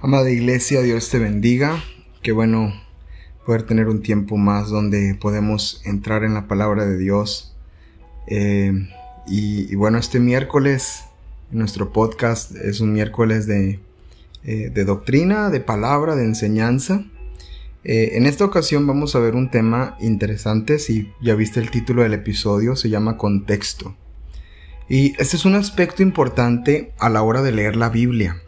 Amada iglesia, Dios te bendiga. Qué bueno poder tener un tiempo más donde podemos entrar en la palabra de Dios. Eh, y, bueno, este miércoles, nuestro podcast es un miércoles de, eh, de doctrina, de palabra, de enseñanza. Eh, en esta ocasión vamos a ver un tema interesante, si ya viste el título del episodio, se llama contexto. Y este es un aspecto importante a la hora de leer la Biblia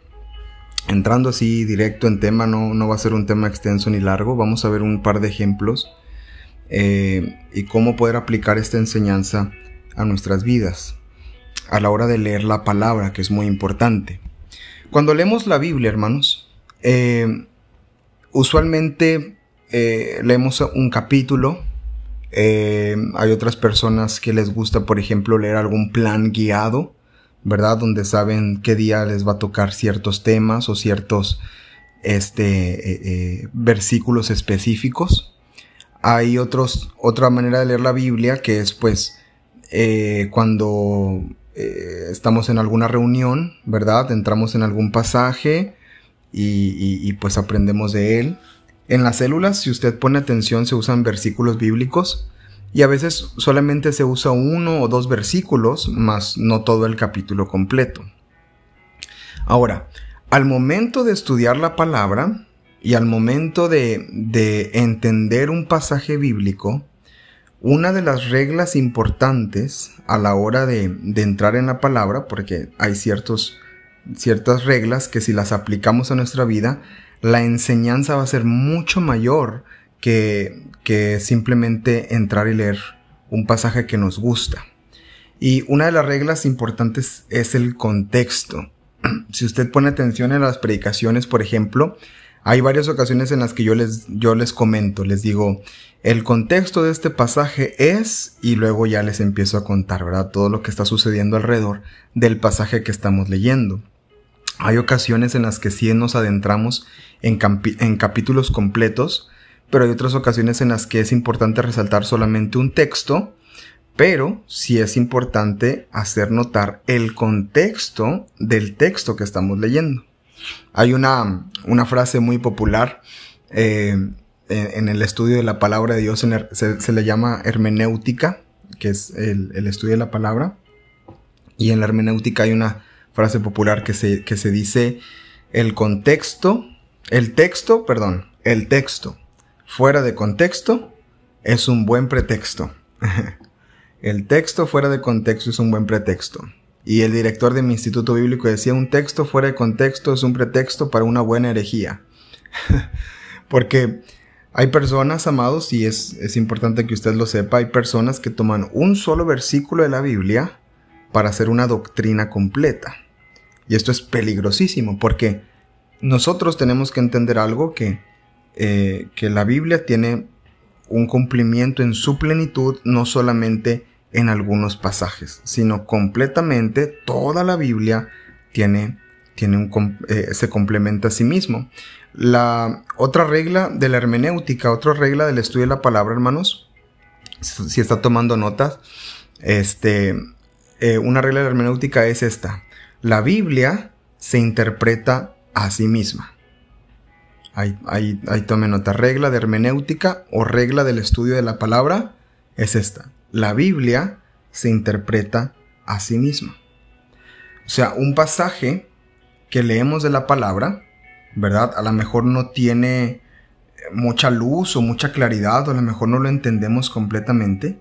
entrando así directo en tema, no, no va a ser un tema extenso ni largo, vamos a ver un par de ejemplos eh, y cómo poder aplicar esta enseñanza a nuestras vidas a la hora de leer la palabra, que es muy importante. Cuando leemos la Biblia, hermanos, eh, usualmente eh, leemos un capítulo. hay otras personas que les gusta, por ejemplo, leer algún plan guiado ¿verdad? Donde saben qué día les va a tocar ciertos temas o ciertos este, eh, eh, versículos específicos. Hay otros, otra manera de leer la Biblia que es pues eh, cuando estamos en alguna reunión, ¿verdad? Entramos en algún pasaje y, y pues aprendemos de él. En las células, si usted pone atención, se usan versículos bíblicos y a veces solamente se usa uno o dos versículos, más no todo el capítulo completo. Ahora, al momento de estudiar la palabra y al momento de, de entender un pasaje bíblico, una de las reglas importantes a la hora de, de entrar en la palabra, porque hay ciertos, ciertas reglas que si las aplicamos a nuestra vida, la enseñanza va a ser mucho mayor que, que simplemente entrar y leer un pasaje que nos gusta. Y una de las reglas importantes es el contexto. Si usted pone atención en las predicaciones, por ejemplo, hay varias ocasiones en las que yo les, yo les comento, les digo, el contexto de este pasaje es, y luego ya les empiezo a contar, ¿verdad? Todo lo que está sucediendo alrededor del pasaje que estamos leyendo. Hay ocasiones en las que sí nos adentramos en, en capítulos completos, pero hay otras ocasiones en las que es importante resaltar solamente un texto, pero sí es importante hacer notar el contexto del texto que estamos leyendo. Hay una, una frase muy popular eh, en, el estudio de la palabra de Dios, se, le llama hermenéutica, que es el, el, estudio de la palabra. Y en la hermenéutica hay una frase popular que se, que se dice el contexto, el texto, perdón, el texto fuera de contexto es un buen pretexto. el texto fuera de contexto es un buen pretexto. Y el director de mi instituto bíblico decía, un texto fuera de contexto es un pretexto para una buena herejía. Porque hay personas, amados, y es, es importante que usted lo sepa, hay personas que toman un solo versículo de la Biblia para hacer una doctrina completa. Y esto es peligrosísimo porque nosotros tenemos que entender algo que eh, que la Biblia tiene un cumplimiento en su plenitud, no solamente en algunos pasajes, sino completamente toda la Biblia tiene, tiene un, eh, se complementa a sí mismo. La otra regla de la hermenéutica, otra regla del estudio de la palabra, hermanos, si está tomando notas, este, eh, una regla de la hermenéutica es esta. La Biblia se interpreta a sí misma. Ahí, ahí, ahí tome nota. Regla de hermenéutica o regla del estudio de la palabra es esta. La Biblia se interpreta a sí misma. O sea, un pasaje que leemos de la palabra, ¿verdad? A lo mejor no tiene mucha luz o mucha claridad, o a lo mejor no lo entendemos completamente,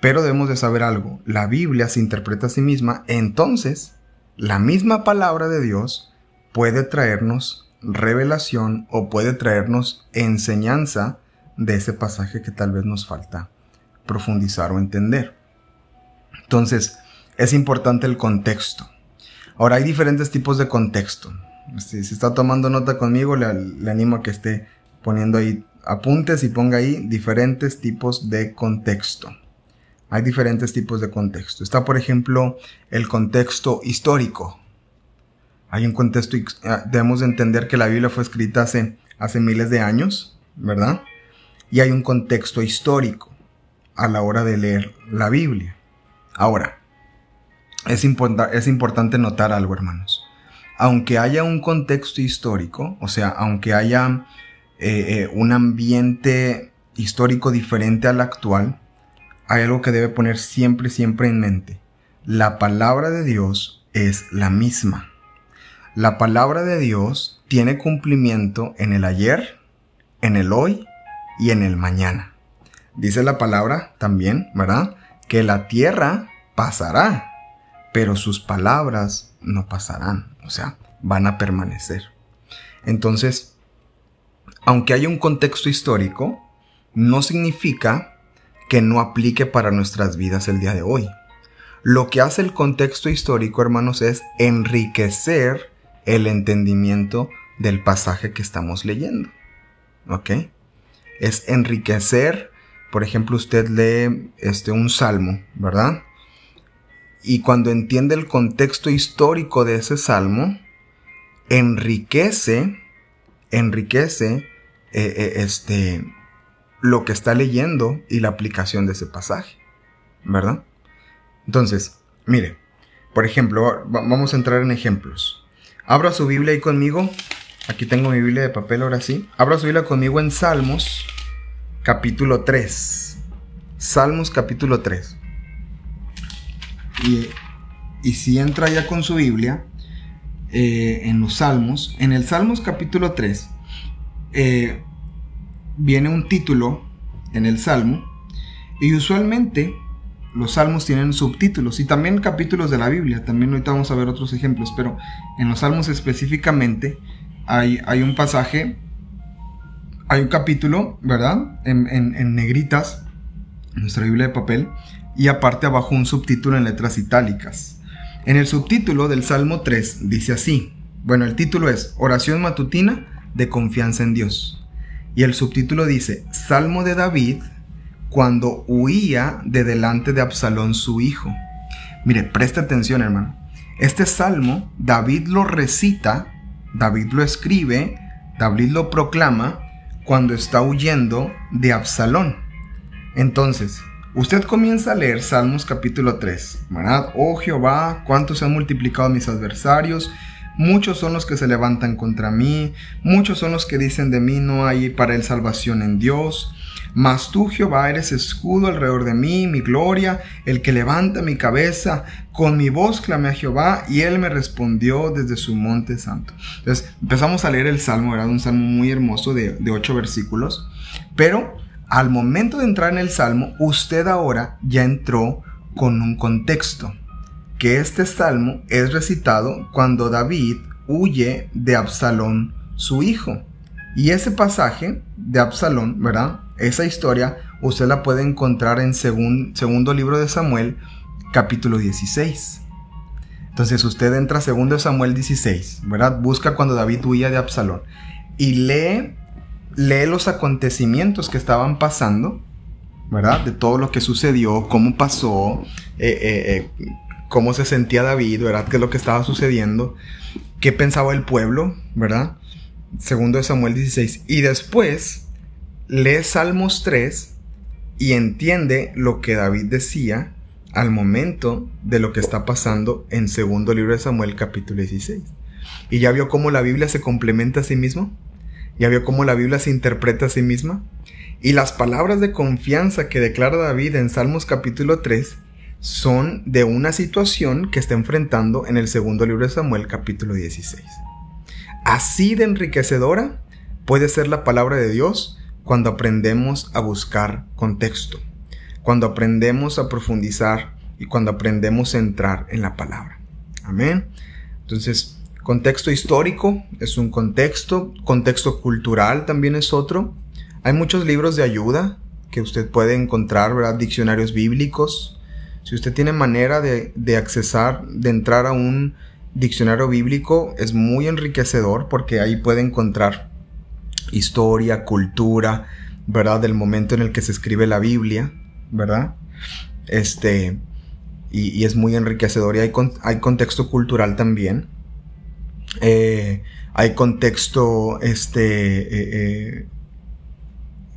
pero debemos de saber algo. La Biblia se interpreta a sí misma, entonces la misma palabra de Dios puede traernos revelación o puede traernos enseñanza de ese pasaje que tal vez nos falta profundizar o entender. Entonces, es importante el contexto. Ahora, hay diferentes tipos de contexto. Si, está tomando nota conmigo, le animo a que esté poniendo ahí apuntes y ponga ahí diferentes tipos de contexto. Hay diferentes tipos de contexto. Está, por ejemplo, el contexto histórico. Hay un contexto, ah, debemos entender que la Biblia fue escrita hace, miles de años, ¿verdad? Y hay un contexto histórico a la hora de leer la Biblia. Ahora, es, es importante notar algo, hermanos. aunque haya un contexto histórico, o sea, aunque haya eh, eh, un ambiente histórico diferente al actual, hay algo que debe poner siempre, siempre en mente. La palabra de Dios es la misma. La palabra de Dios tiene cumplimiento en el ayer, en el hoy y en el mañana. Dice la palabra también, ¿verdad? Que la tierra pasará, pero sus palabras no pasarán, o sea, van a permanecer. Entonces, aunque haya un contexto histórico, no significa que no aplique para nuestras vidas el día de hoy. Lo que hace el contexto histórico, hermanos, es enriquecer el entendimiento del pasaje que estamos leyendo. ¿Ok? Es enriquecer, por ejemplo, usted lee este, un salmo, ¿verdad? Y cuando entiende el contexto histórico de ese salmo, enriquece, enriquece eh, eh, este, lo que está leyendo y la aplicación de ese pasaje, ¿verdad? Entonces, mire, por ejemplo, vamos a entrar en ejemplos. Abra su Biblia ahí conmigo. Aquí tengo mi Biblia de papel ahora sí. Abra su Biblia conmigo en Salmos, capítulo 3. Salmos, capítulo 3. Y, si entra ya con su Biblia, eh, en los Salmos, en el Salmos capítulo 3, eh, viene un título en el Salmo, y usualmente los Salmos tienen subtítulos y también capítulos de la Biblia, también ahorita vamos a ver otros ejemplos, pero en los Salmos específicamente hay, hay un pasaje, hay un capítulo, ¿verdad? En, en negritas, en nuestra Biblia de papel, y aparte abajo un subtítulo en letras itálicas. En el subtítulo del Salmo 3 dice así, bueno, el título es Oración matutina de confianza en Dios. Y el subtítulo dice, Salmo de David cuando huía de delante de Absalón su hijo. Mire, preste atención hermano. Este salmo David lo recita, David lo escribe, David lo proclama cuando está huyendo de Absalón. Entonces, Usted comienza a leer Salmos capítulo 3, ¿verdad? Oh Jehová, cuántos se han multiplicado mis adversarios, muchos son los que se levantan contra mí, muchos son los que dicen de mí no hay para él salvación en Dios. Mas tú, Jehová, eres escudo alrededor de mí, mi gloria, el que levanta mi cabeza. Con mi voz clamé a Jehová y él me respondió desde su monte santo. Entonces empezamos a leer el salmo, ¿verdad? Un salmo muy hermoso de, de ocho versículos. Pero al momento de entrar en el Salmo, usted ahora ya entró con un contexto, que este Salmo es recitado cuando David huye de Absalón, su hijo. Y ese pasaje de Absalón, ¿verdad? Esa historia usted la puede encontrar en segundo libro de Samuel, capítulo 16. Entonces usted entra a segundo Samuel 16, ¿verdad? Busca cuando David huía de Absalón y lee lee los acontecimientos que estaban pasando, ¿verdad? De todo lo que sucedió, cómo pasó, eh, eh, eh, cómo se sentía David, ¿verdad? ¿Qué es lo que estaba sucediendo? ¿Qué pensaba el pueblo, ¿verdad? Segundo de Samuel 16. Y después lee Salmos 3 y entiende lo que David decía al momento de lo que está pasando en segundo libro de Samuel capítulo 16. Y ya vio cómo la Biblia se complementa a sí mismo. Ya vio cómo la Biblia se interpreta a sí misma. Y las palabras de confianza que declara David en Salmos capítulo 3 son de una situación que está enfrentando en el segundo libro de Samuel capítulo 16. Así de enriquecedora puede ser la palabra de Dios cuando aprendemos a buscar contexto, cuando aprendemos a profundizar y cuando aprendemos a entrar en la palabra. Amén. Entonces, Contexto histórico es un contexto, contexto cultural también es otro. Hay muchos libros de ayuda que usted puede encontrar, ¿verdad? Diccionarios bíblicos. Si usted tiene manera de, de accesar, de entrar a un diccionario bíblico, es muy enriquecedor porque ahí puede encontrar historia, cultura, ¿verdad? Del momento en el que se escribe la Biblia, ¿verdad? Este, y, es muy enriquecedor y hay, hay contexto cultural también. Eh, hay contexto, este, eh, eh,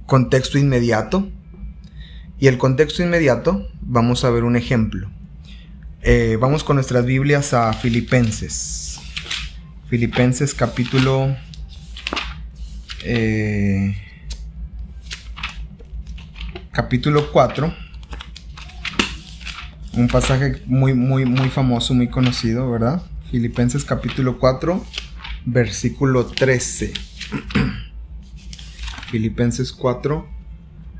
contexto inmediato. Y el contexto inmediato, vamos a ver un ejemplo. vamos con nuestras Biblias a Filipenses. Filipenses capítulo... Eh, capítulo 4. Un pasaje muy, muy, muy famoso, muy conocido, ¿verdad? Filipenses capítulo 4, versículo 13. Filipenses 4,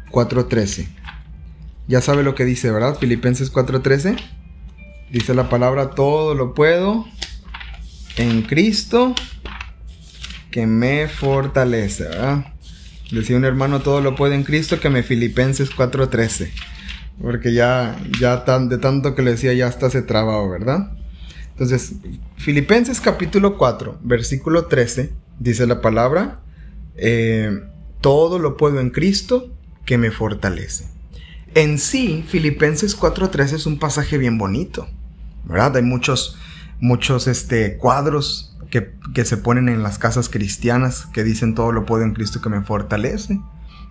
4.13. Ya sabe lo que dice, ¿verdad? Filipenses 4.13. Dice la palabra, todo lo puedo en Cristo que me fortalece, ¿verdad? Decía un hermano, todo lo puede en Cristo que me Filipenses 4.13. Porque ya, ya tan, de tanto que le decía, ya hasta se trababa, ¿verdad? Entonces, Filipenses capítulo 4, versículo 13, dice la palabra, eh, todo lo puedo en Cristo que me fortalece. En sí, Filipenses 4.13 es un pasaje bien bonito, ¿verdad? Hay muchos, muchos este, cuadros que, se ponen en las casas cristianas que dicen todo lo puedo en Cristo que me fortalece.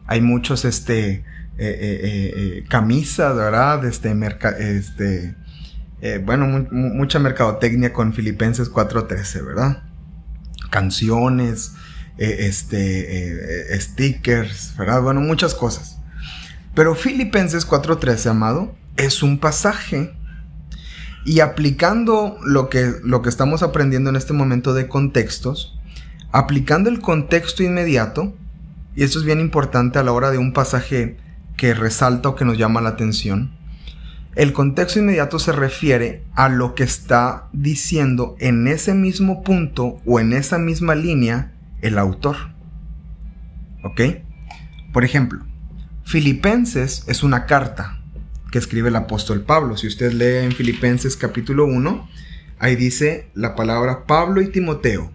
Hay muchos, este, eh, eh, eh, camisas, ¿verdad? Este, este bueno, mucha mercadotecnia con Filipenses 4.13, ¿verdad? Canciones, este, stickers, ¿verdad? Bueno, muchas cosas. Pero Filipenses 4.13, amado, es un pasaje y aplicando lo que, lo que estamos aprendiendo en este momento de contextos, aplicando el contexto inmediato, y esto es bien importante a la hora de un pasaje que resalta o que nos llama la atención, el contexto inmediato se refiere a lo que está diciendo en ese mismo punto o en esa misma línea el autor. ¿Ok? Por ejemplo, Filipenses es una carta, que escribe el apóstol Pablo. Si usted lee en Filipenses capítulo 1, ahí dice la palabra Pablo y Timoteo.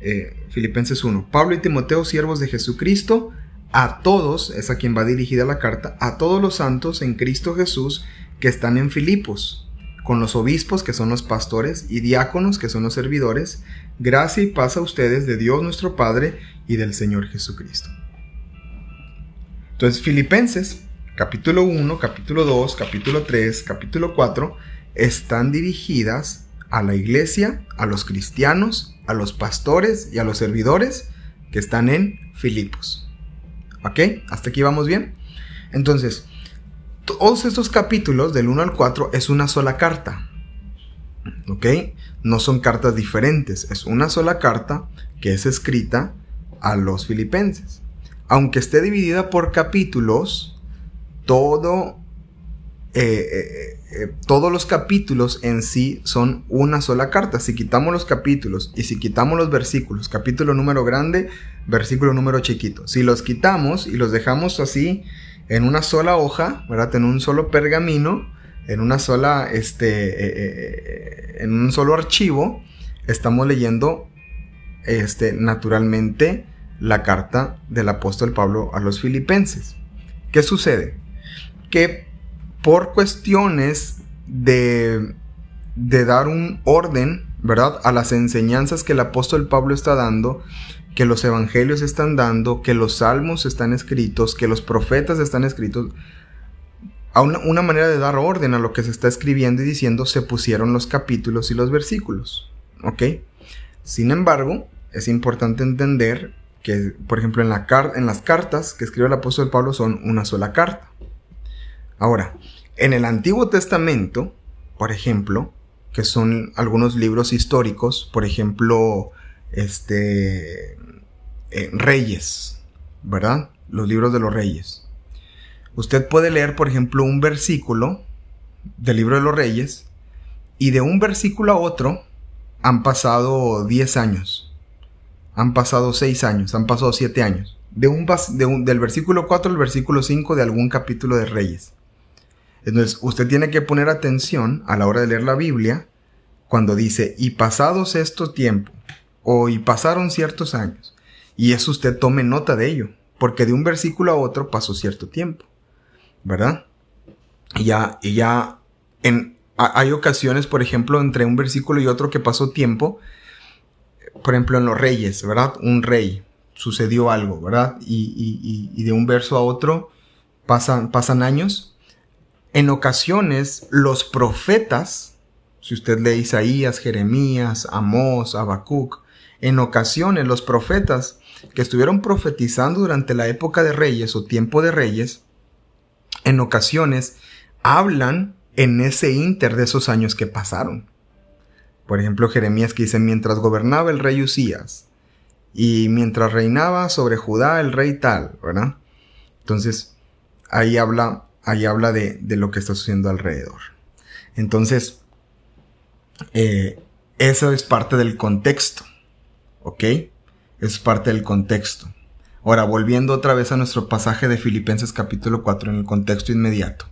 Eh, Filipenses 1. Pablo y Timoteo, siervos de Jesucristo, a todos, es a quien va dirigida la carta, a todos los santos en Cristo Jesús que están en Filipos, con los obispos que son los pastores y diáconos que son los servidores, gracia y paz a ustedes de Dios nuestro Padre y del Señor Jesucristo. Entonces, Filipenses capítulo 1, capítulo 2, capítulo 3, capítulo 4, están dirigidas a la iglesia, a los cristianos, a los pastores y a los servidores que están en Filipos. ¿Ok? ¿Hasta aquí vamos bien? Entonces, todos estos capítulos del 1 al 4 es una sola carta. ¿Ok? No son cartas diferentes, es una sola carta que es escrita a los filipenses. Aunque esté dividida por capítulos, todo, eh, eh, eh, todos los capítulos en sí son una sola carta. Si quitamos los capítulos y si quitamos los versículos, capítulo número grande, versículo número chiquito, si los quitamos y los dejamos así en una sola hoja, ¿verdad? En un solo pergamino, en una sola, este, en un solo archivo, estamos leyendo, este, naturalmente, la carta del apóstol Pablo a los filipenses. ¿Qué sucede? Que por cuestiones de, de dar un orden, ¿verdad? A las enseñanzas que el apóstol Pablo está dando, que los evangelios están dando, que los salmos están escritos, que los profetas están escritos, a una, una, manera de dar orden a lo que se está escribiendo y diciendo, se pusieron los capítulos y los versículos. ¿Ok? Sin embargo, es importante entender que, por ejemplo, en, la en las cartas que escribe el apóstol Pablo son una sola carta. Ahora, en el Antiguo Testamento, por ejemplo, que son algunos libros históricos, por ejemplo, este, eh, Reyes, ¿verdad? Los libros de los Reyes. Usted puede leer, por ejemplo, un versículo del libro de los Reyes y de un versículo a otro han pasado 10 años, han pasado 6 años, han pasado 7 años. De un, del versículo 4 al versículo 5 de algún capítulo de Reyes. Entonces, usted tiene que poner atención a la hora de leer la Biblia cuando dice, y pasados estos tiempos, o y pasaron ciertos años. Y eso usted tome nota de ello, porque de un versículo a otro pasó cierto tiempo, ¿verdad? Y ya, y ya en, hay ocasiones, por ejemplo, entre un versículo y otro que pasó tiempo, por ejemplo, en los reyes, ¿verdad? Un rey, sucedió algo, ¿verdad? Y, y de un verso a otro pasan, pasan años en ocasiones los profetas si usted lee Isaías, Jeremías, Amós, Habacuc, en ocasiones los profetas que estuvieron profetizando durante la época de reyes o tiempo de reyes, en ocasiones hablan en ese inter de esos años que pasaron. Por ejemplo, Jeremías que dice, mientras gobernaba el rey Usías y mientras reinaba sobre Judá el rey tal, ¿verdad? Entonces, ahí habla, ahí habla de, lo que está sucediendo alrededor. Entonces, eh, eso es parte del contexto, ¿ok? Es parte del contexto. Ahora, volviendo otra vez a nuestro pasaje de Filipenses capítulo 4 en el contexto inmediato.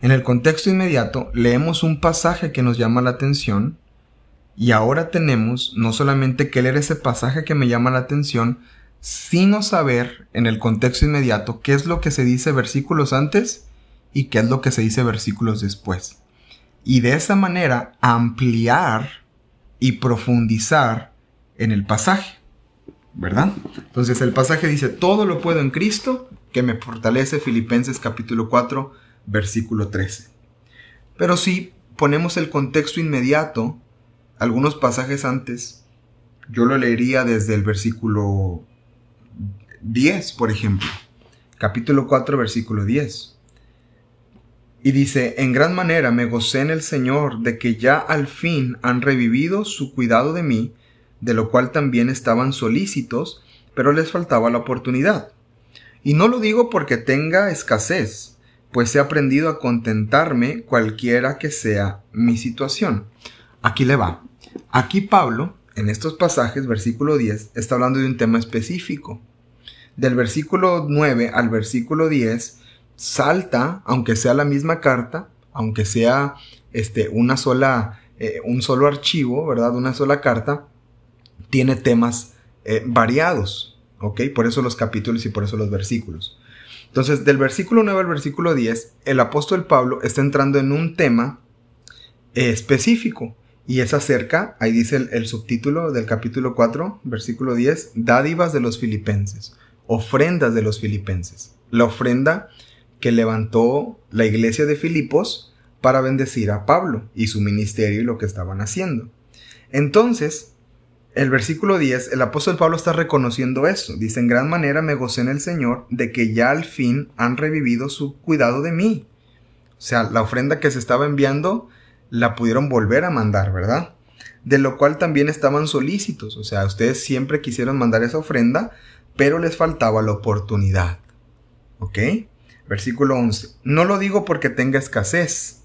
En el contexto inmediato leemos un pasaje que nos llama la atención y ahora tenemos no solamente que leer ese pasaje que me llama la atención, sino saber en el contexto inmediato qué es lo que se dice versículos antes y qué es lo que se dice versículos después. Y de esa manera ampliar y profundizar en el pasaje. ¿Verdad? Entonces el pasaje dice, todo lo puedo en Cristo que me fortalece, Filipenses capítulo 4, versículo 13. Pero si ponemos el contexto inmediato, algunos pasajes antes, yo lo leería desde el versículo 10, por ejemplo. Capítulo 4, versículo 10. Y dice, en gran manera me gocé en el Señor de que ya al fin han revivido su cuidado de mí, de lo cual también estaban solícitos, pero les faltaba la oportunidad. Y no lo digo porque tenga escasez, pues he aprendido a contentarme cualquiera que sea mi situación. Aquí le va. Aquí Pablo, en estos pasajes, versículo 10, está hablando de un tema específico. Del versículo 9 al versículo 10 salta, aunque sea la misma carta, aunque sea este, una sola, eh, un solo archivo, ¿verdad? Una sola carta, tiene temas eh, variados, ¿ok? Por eso los capítulos y por eso los versículos. Entonces, del versículo 9 al versículo 10, el apóstol Pablo está entrando en un tema eh, específico. Y es acerca, ahí dice el, subtítulo del capítulo 4, versículo 10, dádivas de los filipenses, ofrendas de los filipenses. La ofrenda que levantó la iglesia de Filipos para bendecir a Pablo y su ministerio y lo que estaban haciendo. Entonces, el versículo 10, el apóstol Pablo está reconociendo eso. Dice, en gran manera me gocé en el Señor de que ya al fin han revivido su cuidado de mí. O sea, la ofrenda que se estaba enviando la pudieron volver a mandar, ¿verdad? De lo cual también estaban solícitos, o sea, ustedes siempre quisieron mandar esa ofrenda, pero les faltaba la oportunidad. ¿Ok? Versículo 11. No lo digo porque tenga escasez,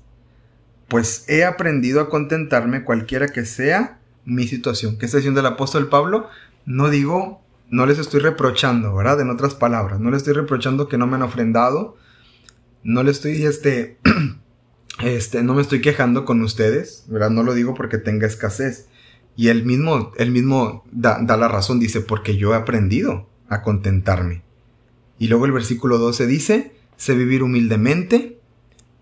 pues he aprendido a contentarme cualquiera que sea mi situación. ¿Qué está diciendo el apóstol Pablo? No digo, no les estoy reprochando, ¿verdad? En otras palabras, no les estoy reprochando que no me han ofrendado, no le estoy, este, Este, no me estoy quejando con ustedes, ¿verdad? No lo digo porque tenga escasez. Y él mismo, él mismo da, la razón, dice, porque yo he aprendido a contentarme. Y luego el versículo 12 dice, sé vivir humildemente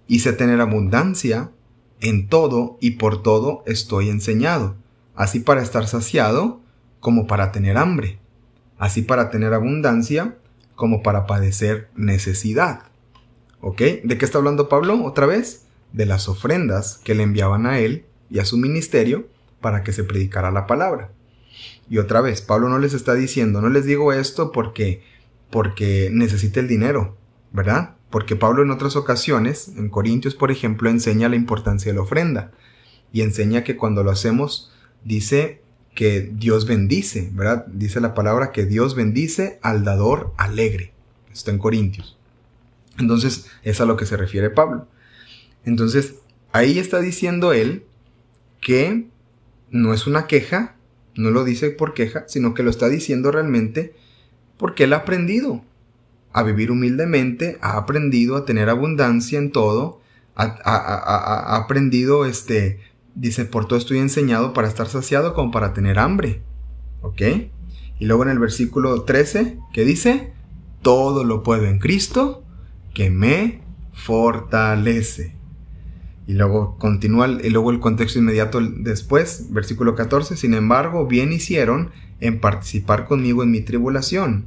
y sé tener abundancia, en todo y por todo estoy enseñado, así para estar saciado como para tener hambre, así para tener abundancia como para padecer necesidad. ¿Ok? ¿De qué está hablando Pablo otra vez? de las ofrendas que le enviaban a él y a su ministerio para que se predicara la palabra. Y otra vez, Pablo no les está diciendo, no les digo esto porque porque necesite el dinero, ¿verdad? Porque Pablo en otras ocasiones, en Corintios por ejemplo, enseña la importancia de la ofrenda y enseña que cuando lo hacemos dice que Dios bendice, ¿verdad? Dice la palabra que Dios bendice al dador alegre. Está en Corintios. Entonces, es a lo que se refiere Pablo. Entonces, ahí está diciendo él que no es una queja, no lo dice por queja, sino que lo está diciendo realmente porque él ha aprendido a vivir humildemente, ha aprendido a tener abundancia en todo, ha, aprendido, este, dice, por todo estoy enseñado para estar saciado como para tener hambre. ¿Ok? Y luego en el versículo 13, que dice, todo lo puedo en Cristo que me fortalece. Y luego continúa, y luego el contexto inmediato después, versículo 14, sin embargo, bien hicieron en participar conmigo en mi tribulación,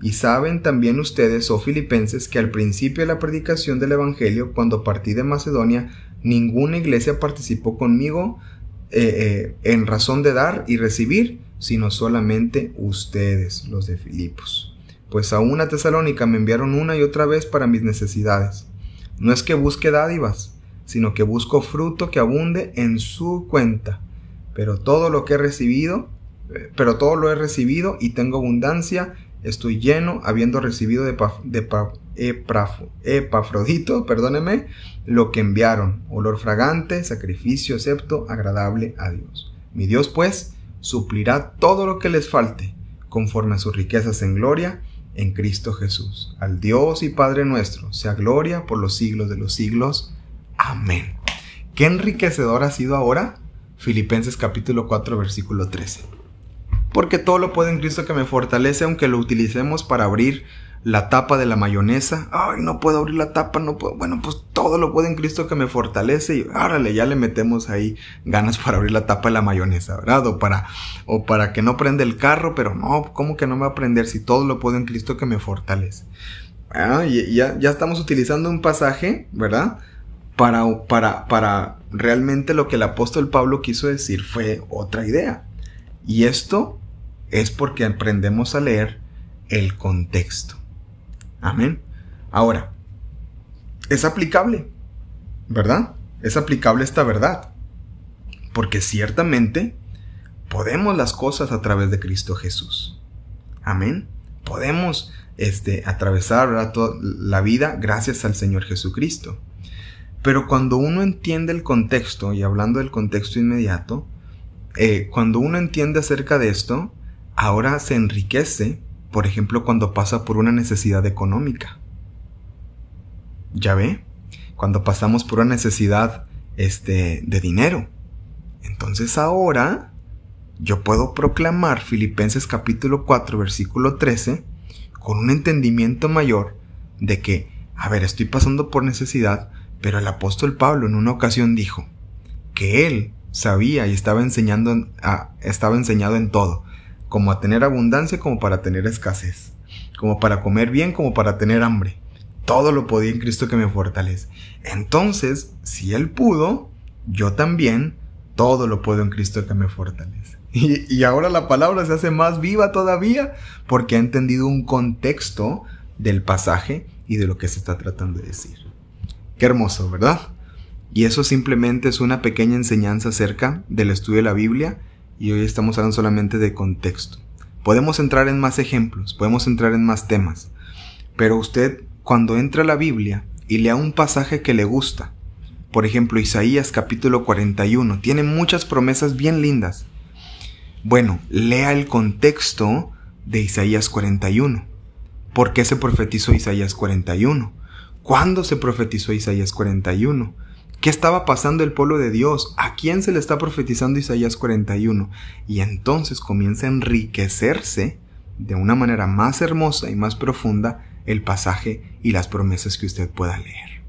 Y saben también ustedes, oh filipenses, que al principio de la predicación del Evangelio, cuando partí de Macedonia, ninguna iglesia participó conmigo eh, eh, en razón de dar y recibir, sino solamente ustedes, los de Filipos. Pues a una Tesalónica me enviaron una y otra vez para mis necesidades. No es que busque dádivas, sino que busco fruto que abunde en su cuenta. Pero todo lo que he recibido, eh, pero todo lo he recibido y tengo abundancia, estoy lleno, habiendo recibido de, de Epafrodito, perdóneme, lo que enviaron, olor fragante, sacrificio acepto, agradable a Dios. Mi Dios, pues, suplirá todo lo que les falte, conforme a sus riquezas en gloria, en Cristo Jesús. Al Dios y Padre nuestro, sea gloria por los siglos de los siglos. Amén. Qué enriquecedor ha sido ahora Filipenses capítulo 4 versículo 13. Porque todo lo puedo en Cristo que me fortalece, aunque lo utilicemos para abrir la tapa de la mayonesa. Ay, no puedo abrir la tapa, no puedo. Bueno, pues todo lo puedo en Cristo que me fortalece. Y árale, ya le metemos ahí ganas para abrir la tapa de la mayonesa, ¿verdad? O para, o para que no prenda el carro, pero no, ¿cómo que no me va a prender si todo lo puedo en Cristo que me fortalece? Ah, ya, ya estamos utilizando un pasaje, ¿verdad? Para, para, para realmente lo que el apóstol Pablo quiso decir fue otra idea. Y esto es porque aprendemos a leer el contexto. Amén. Ahora, es aplicable, ¿verdad? Es aplicable esta verdad. Porque ciertamente podemos las cosas a través de Cristo Jesús. Amén. Podemos este, atravesar toda la vida gracias al Señor Jesucristo. Pero cuando uno entiende el contexto, y hablando del contexto inmediato, eh, cuando uno entiende acerca de esto, ahora se enriquece por ejemplo, cuando pasa por una necesidad económica. ¿Ya ve? Cuando pasamos por una necesidad este, de dinero. Entonces ahora yo puedo proclamar Filipenses capítulo 4 versículo 13 con un entendimiento mayor de que, a ver, estoy pasando por necesidad, pero el apóstol Pablo en una ocasión dijo que él sabía y estaba enseñando, estaba enseñado en todo, como a tener abundancia como para tener escasez, como para comer bien como para tener hambre. Todo lo podía en Cristo que me fortalece. Entonces, si Él pudo, yo también, todo lo puedo en Cristo que me fortalece. Y, y ahora la palabra se hace más viva todavía porque ha entendido un contexto del pasaje y de lo que se está tratando de decir. Qué hermoso, ¿verdad? Y eso simplemente es una pequeña enseñanza acerca del estudio de la Biblia y hoy estamos hablando solamente de contexto. Podemos entrar en más ejemplos, podemos entrar en más temas, pero usted cuando entra a la Biblia y lea un pasaje que le gusta, por ejemplo Isaías capítulo 41, tiene muchas promesas bien lindas. Bueno, lea el contexto de Isaías 41. ¿Por qué se profetizó Isaías 41? ¿Cuándo se profetizó Isaías 41? ¿Qué estaba pasando el pueblo de Dios? ¿A quién se le está profetizando Isaías 41? Y entonces comienza a enriquecerse de una manera más hermosa y más profunda el pasaje y las promesas que usted pueda leer.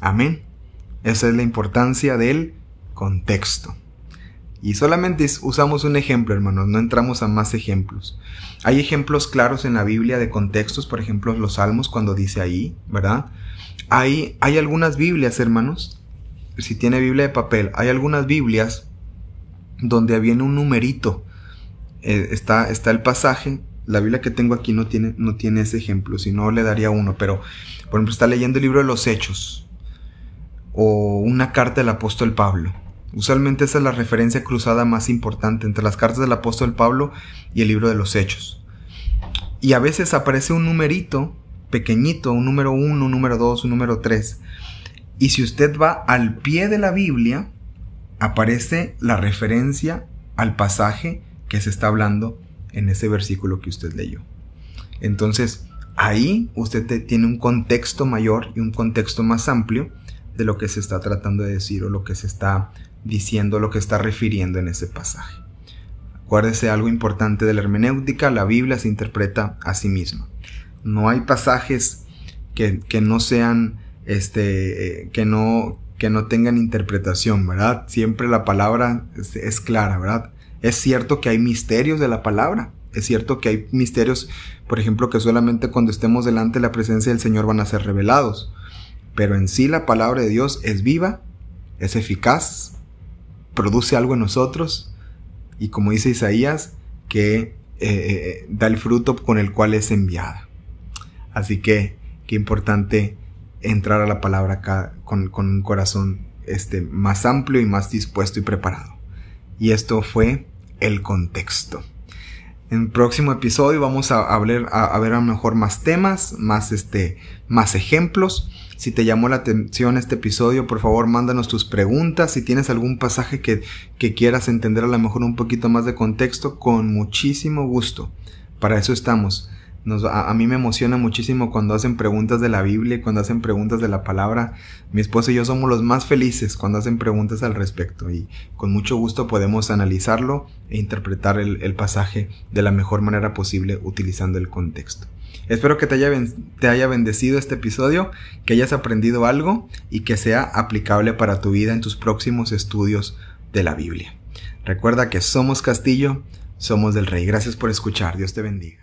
Amén. Esa es la importancia del contexto. Y solamente usamos un ejemplo, hermanos, no entramos a más ejemplos. Hay ejemplos claros en la Biblia de contextos, por ejemplo, los salmos cuando dice ahí, ¿verdad? Hay, hay algunas Biblias, hermanos, si tiene Biblia de papel, hay algunas Biblias donde viene un numerito. Eh, está, está el pasaje. La Biblia que tengo aquí no tiene, no tiene ese ejemplo, si no le daría uno. Pero, por ejemplo, está leyendo el libro de los Hechos o una carta del apóstol Pablo. Usualmente esa es la referencia cruzada más importante entre las cartas del apóstol Pablo y el libro de los Hechos. Y a veces aparece un numerito pequeñito, un número 1, un número 2, un número 3. Y si usted va al pie de la Biblia, aparece la referencia al pasaje que se está hablando en ese versículo que usted leyó. Entonces, ahí usted tiene un contexto mayor y un contexto más amplio de lo que se está tratando de decir o lo que se está diciendo, lo que está refiriendo en ese pasaje. Acuérdese algo importante de la hermenéutica, la Biblia se interpreta a sí misma. No hay pasajes que, que no sean este, eh, que, no, que no tengan interpretación, ¿verdad? Siempre la palabra es, clara, ¿verdad? Es cierto que hay misterios de la palabra, Es cierto que hay misterios, por ejemplo, que solamente cuando estemos delante de la presencia del Señor van a ser revelados. Pero en sí la palabra de Dios es viva, es eficaz, produce algo en nosotros y como dice Isaías, que eh, eh, da el fruto con el cual es enviada. Así que qué importante entrar a la palabra acá con, un corazón este, más amplio y más dispuesto y preparado. Y esto fue el contexto. En el próximo episodio vamos a, hablar, a, ver a lo mejor más temas, más, este, más ejemplos. Si te llamó la atención este episodio, por favor mándanos tus preguntas. Si tienes algún pasaje que, que quieras entender a lo mejor un poquito más de contexto, con muchísimo gusto. Para eso estamos a, mí me emociona muchísimo cuando hacen preguntas de la Biblia, cuando hacen preguntas de la palabra. Mi esposo y yo somos los más felices cuando hacen preguntas al respecto y con mucho gusto podemos analizarlo e interpretar el, pasaje de la mejor manera posible utilizando el contexto. Espero que te haya, te haya bendecido este episodio, que hayas aprendido algo y que sea aplicable para tu vida en tus próximos estudios de la Biblia. Recuerda que somos Castillo, somos del Rey. Gracias por escuchar. Dios te bendiga.